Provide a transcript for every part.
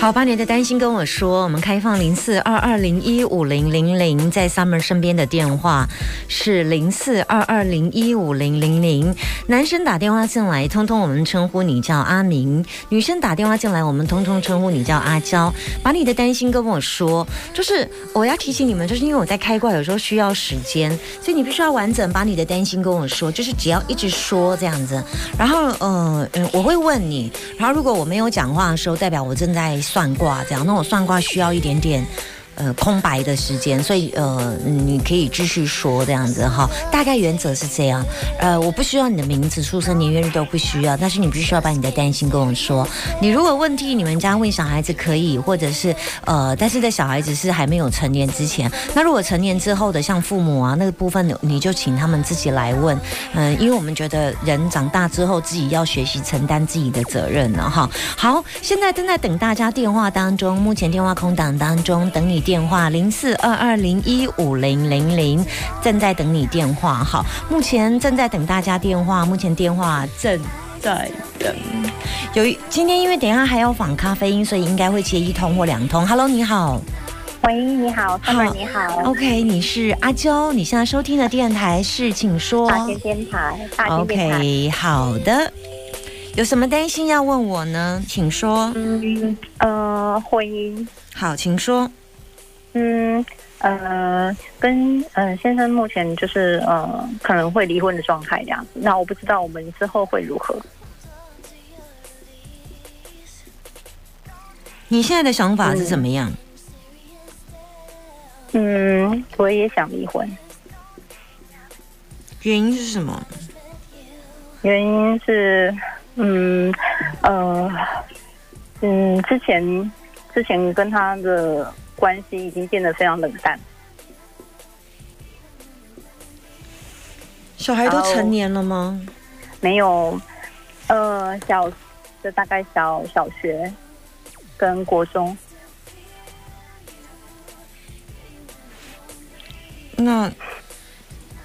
好，把你的担心跟我说。我们开放零四二二零一五零零零，在 Summer 身边的电话是零四二二零一五零零零。男生打电话进来，通通我们称呼你叫阿明；女生打电话进来，我们通通称呼你叫阿娇。把你的担心跟我说，就是我要提醒你们，就是因为我在开挂，有时候需要时间，所以你必须要完整把你的担心跟我说，就是只要一直说这样子。然后，呃嗯，我会问你，然后如果我没有讲话的时候，代表我正在。算卦这样，那我算卦需要一点点。呃，空白的时间，所以呃，你可以继续说这样子哈。大概原则是这样。呃，我不需要你的名字、出生年月日都不需要，但是你必须要把你的担心跟我说。你如果问题你们家问小孩子可以，或者是呃，但是在小孩子是还没有成年之前，那如果成年之后的，像父母啊那个部分，你就请他们自己来问。嗯，因为我们觉得人长大之后自己要学习承担自己的责任了哈。好，现在正在等大家电话当中，目前电话空档当中，等你。电话零四二二零一五零零零，正在等你电话。好，目前正在等大家电话。目前电话正在等。有今天因为等下还要访咖啡因，所以应该会接一通或两通。Hello，你好。喂，你好，上面你好。OK，你是阿娇，你现在收听的电台是，请说。大天电台。OK，好的。有什么担心要问我呢？请说。嗯呃，婚姻。好，请说。嗯呃，跟嗯先生目前就是呃可能会离婚的状态这样子，那我不知道我们之后会如何。你现在的想法是怎么样？嗯，我也想离婚。原因是什么？原因是嗯呃嗯之前之前跟他的。关系已经变得非常冷淡。小孩都成年了吗？没有，呃，小就大概小小学跟国中。那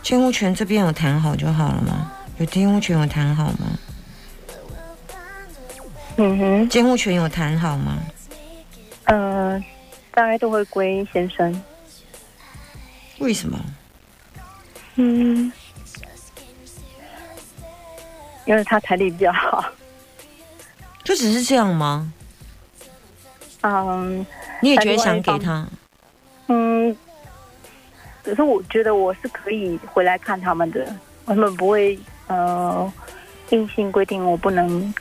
监护权这边有谈好就好了吗？有监护权有谈好吗？嗯哼，监护权有谈好吗？呃。大概都会归先生。为什么？嗯，因为他财力比较好。就只是这样吗？嗯，你也觉得想给他？嗯，可是我觉得我是可以回来看他们的，他们不会呃硬性规定我不能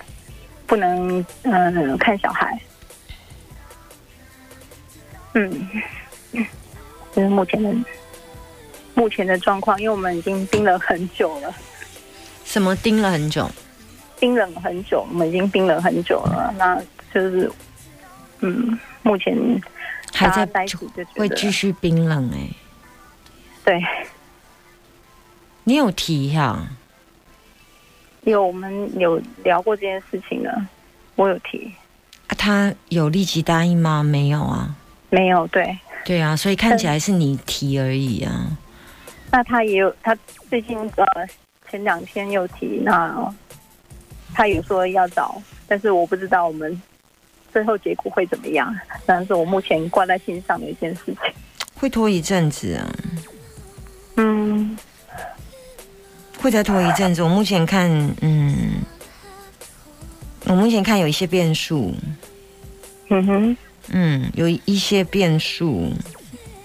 不能嗯看小孩。嗯，就是目前的目前的状况，因为我们已经盯了很久了。什么盯了很久？冰冷很久，我们已经冰冷很久了。那就是，嗯，目前还在会继续冰冷哎。对，你有提哈？有，我们有聊过这件事情的，我有提。啊，他有立即答应吗？没有啊。没有对，对啊，所以看起来是你提而已啊。那他也有，他最近呃前两天又提，那他有说要找，但是我不知道我们最后结果会怎么样。但是我目前挂在心上的一件事情，会拖一阵子啊。嗯，会再拖一阵子。我目前看，嗯，我目前看有一些变数。嗯哼。嗯，有一些变数，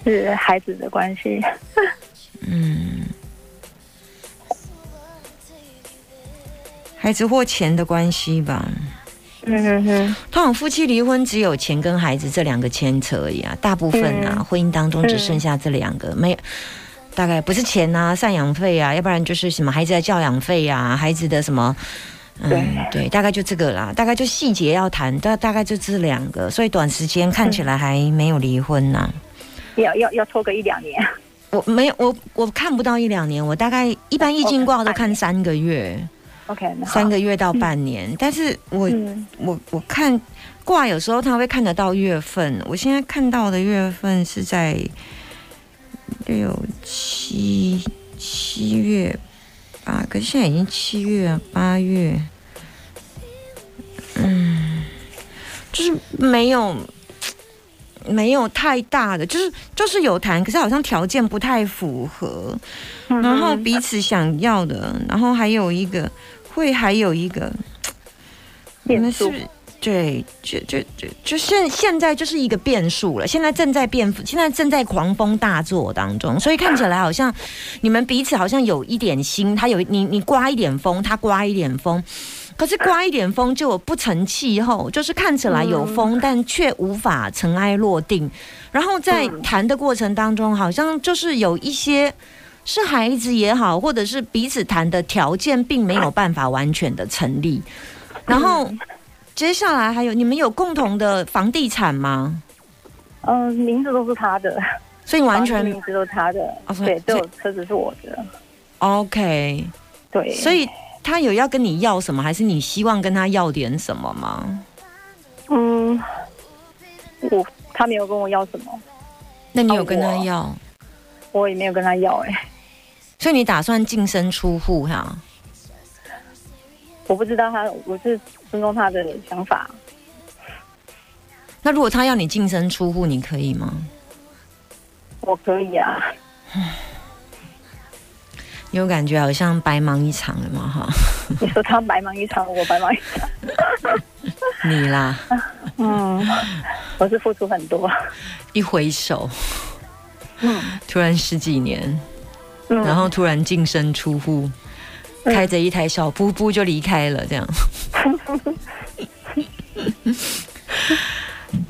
是孩子的关系。嗯，孩子或钱的关系吧。嗯哼哼，通常夫妻离婚只有钱跟孩子这两个牵扯而已啊，大部分啊，婚姻当中只剩下这两个，没大概不是钱啊，赡养费啊，要不然就是什么孩子的教养费啊，孩子的什么。嗯，对，大概就这个啦，大概就细节要谈，大大概就这两个，所以短时间看起来还没有离婚呢。要要要拖个一两年？我没有，我我看不到一两年，我大概一般易经卦都看三个月。OK，三个月到半年。但是我嗯我我看卦有时候他会看得到月份，我现在看到的月份是在六七七月八，可是现在已经七月八月，嗯，就是没有没有太大的，就是就是有谈，可是好像条件不太符合，嗯然后彼此想要的，然后还有一个会还有一个。你们是不是对？就就就就现现在就是一个变数了，现在正在变，现在正在狂风大作当中，所以看起来好像你们彼此好像有一点心，他有你你刮一点风，他刮一点风。可是刮一点风就不成气候，就是看起来有风，但却无法尘埃落定。然后在嗯谈的过程当中，好像就是有一些是孩子也好，或者是彼此谈的条件并没有办法完全的成立。然后接下来还有你们有共同的房地产吗？嗯，名字都是他的，所以完全名字都是他的对，只有车子是我的，OK。对，所以他有要跟你要什么，还是你希望跟他要点什么吗？嗯，我他没有跟我要什么，那你有跟他要？我也没有跟他要、哎，所以你打算净身出户哈？我不知道他，我是尊重他的想法，那如果他要你净身出户，你可以吗？我可以啊，你有感觉好像白忙一场了吗？哈，你说他白忙一场，我白忙一场，你啦，嗯，我是付出很多，一回首，嗯。突然十几年，嗯，然后突然净身出户，嗯开着一台小布布就离开了，这样。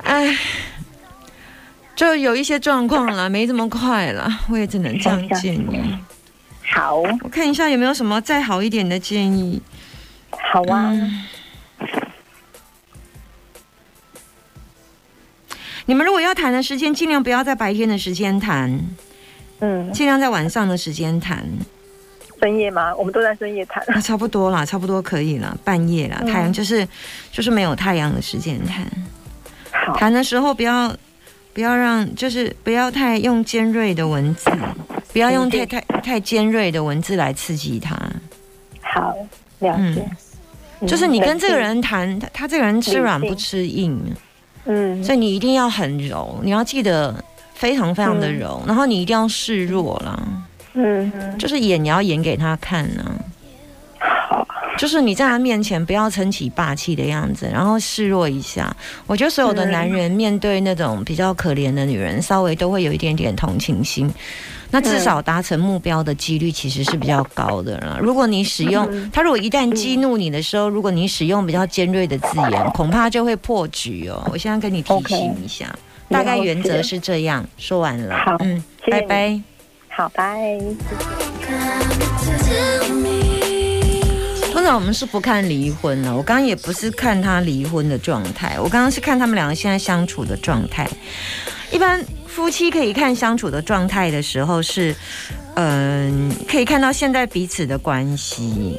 哎，就有一些状况了，没这么快了，我也只能这样建议。好，我看一下有没有什么再好一点的建议。好啊，嗯你们如果要谈的时间，尽量不要在白天的时间谈，嗯，尽量在晚上的时间谈。深夜吗？我们都在深夜谈，那差不多啦，差不多可以了。半夜啦，嗯太阳就是就是没有太阳的时间谈。好，谈的时候不要不要让，就是不要太用尖锐的文字，不要用太太太尖锐的文字来刺激他。好，了解。嗯就是你跟这个，人谈，他他这个人吃软不吃硬，嗯，所以你一定要很柔，你要记得非常非常的柔，然后你一定要示弱啦，嗯嗯，就是演你要演给他看呢、好，就是你在他面前不要撑起霸气的样子，然后示弱一下。我觉得所有的男人面对那种比较可怜的女人，稍微都会有一点点同情心。那至少达成目标的几率其实是比较高的了。如果你使用嗯他，如果一旦激怒你的时候，如果你使用比较尖锐的字眼，恐怕就会破局哦。我现在跟你提醒一下，大概原则是这样。说完了好，嗯，拜拜。好，拜。通常我们是不看离婚的，我刚刚也不是看他离婚的状态，我刚刚是看他们两个现在相处的状态。一般夫妻可以看相处的状态的时候是，嗯、可以看到现在彼此的关系。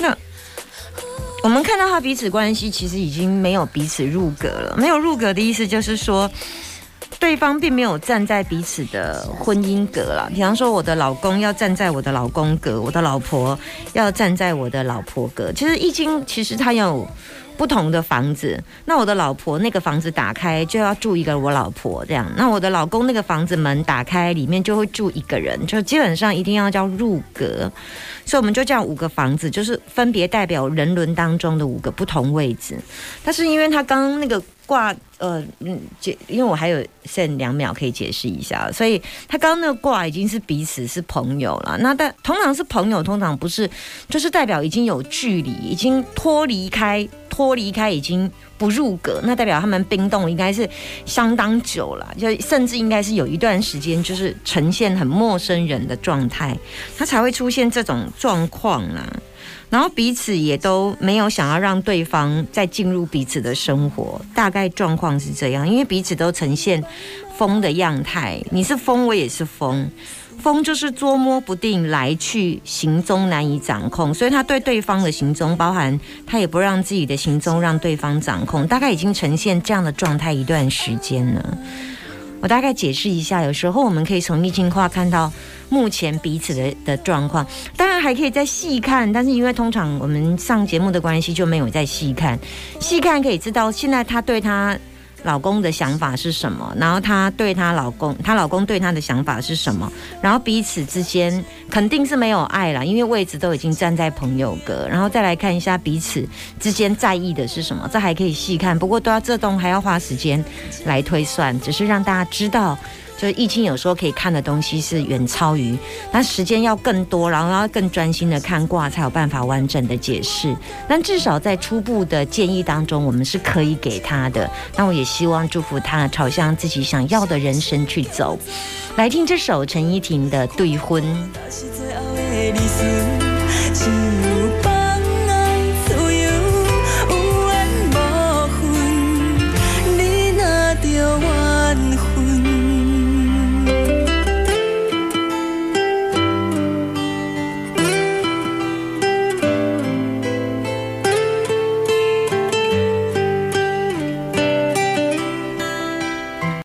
那我们看到他彼此关系，其实已经没有彼此入格了。没有入格的意思就是说，对方并没有站在彼此的婚姻格了。比方说，我的老公要站在我的老公格，我的老婆要站在我的老婆格。其实《易经》其实它有不同的房子，那我的老婆那个房子打开就要住一个我老婆这样，那我的老公那个房子门打开里面就会住一个人，就基本上一定要叫入格。所以我们就这样五个房子，就是分别代表人伦当中的五个不同位置。但是因为他刚刚那个卦，呃，嗯，解，因为我还有剩两秒可以解释一下，所以他刚刚那个卦已经是彼此是朋友了。那但通常是朋友，通常不是，就是代表已经有距离，已经脱离开，脱离开已经不入格，那代表他们冰冻应该是相当久了，就甚至应该是有一段时间就是呈现很陌生人的状态，他才会出现这种状况啦。然后彼此也都没有想要让对方再进入彼此的生活，大概状况是这样，因为彼此都呈现风的样态，你是风，我也是风，风就是捉摸不定来去，行踪难以掌控，所以他对对方的行踪，包含他也不让自己的行踪让对方掌控，大概已经呈现这样的状态一段时间了。我大概解释一下，有时候我们可以从逆境化看到目前彼此的的状况，当然还可以再细看，但是因为通常我们上节目的关系就没有再细看，细看可以知道现在他对他。老公的想法是什么？然后她对她老公，她老公对她的想法是什么？然后彼此之间肯定是没有爱了，因为位置都已经站在朋友格。然后再来看一下彼此之间在意的是什么，这还可以细看。不过都要这栋还要花时间来推算，只是让大家知道。就是易经有时候可以看的东西是远超于，但时间要更多，然后要更专心的看卦，才有办法完整的解释。但至少在初步的建议当中，我们是可以给他的。那我也希望祝福他朝向自己想要的人生去走。来听这首陈依婷的《对婚》。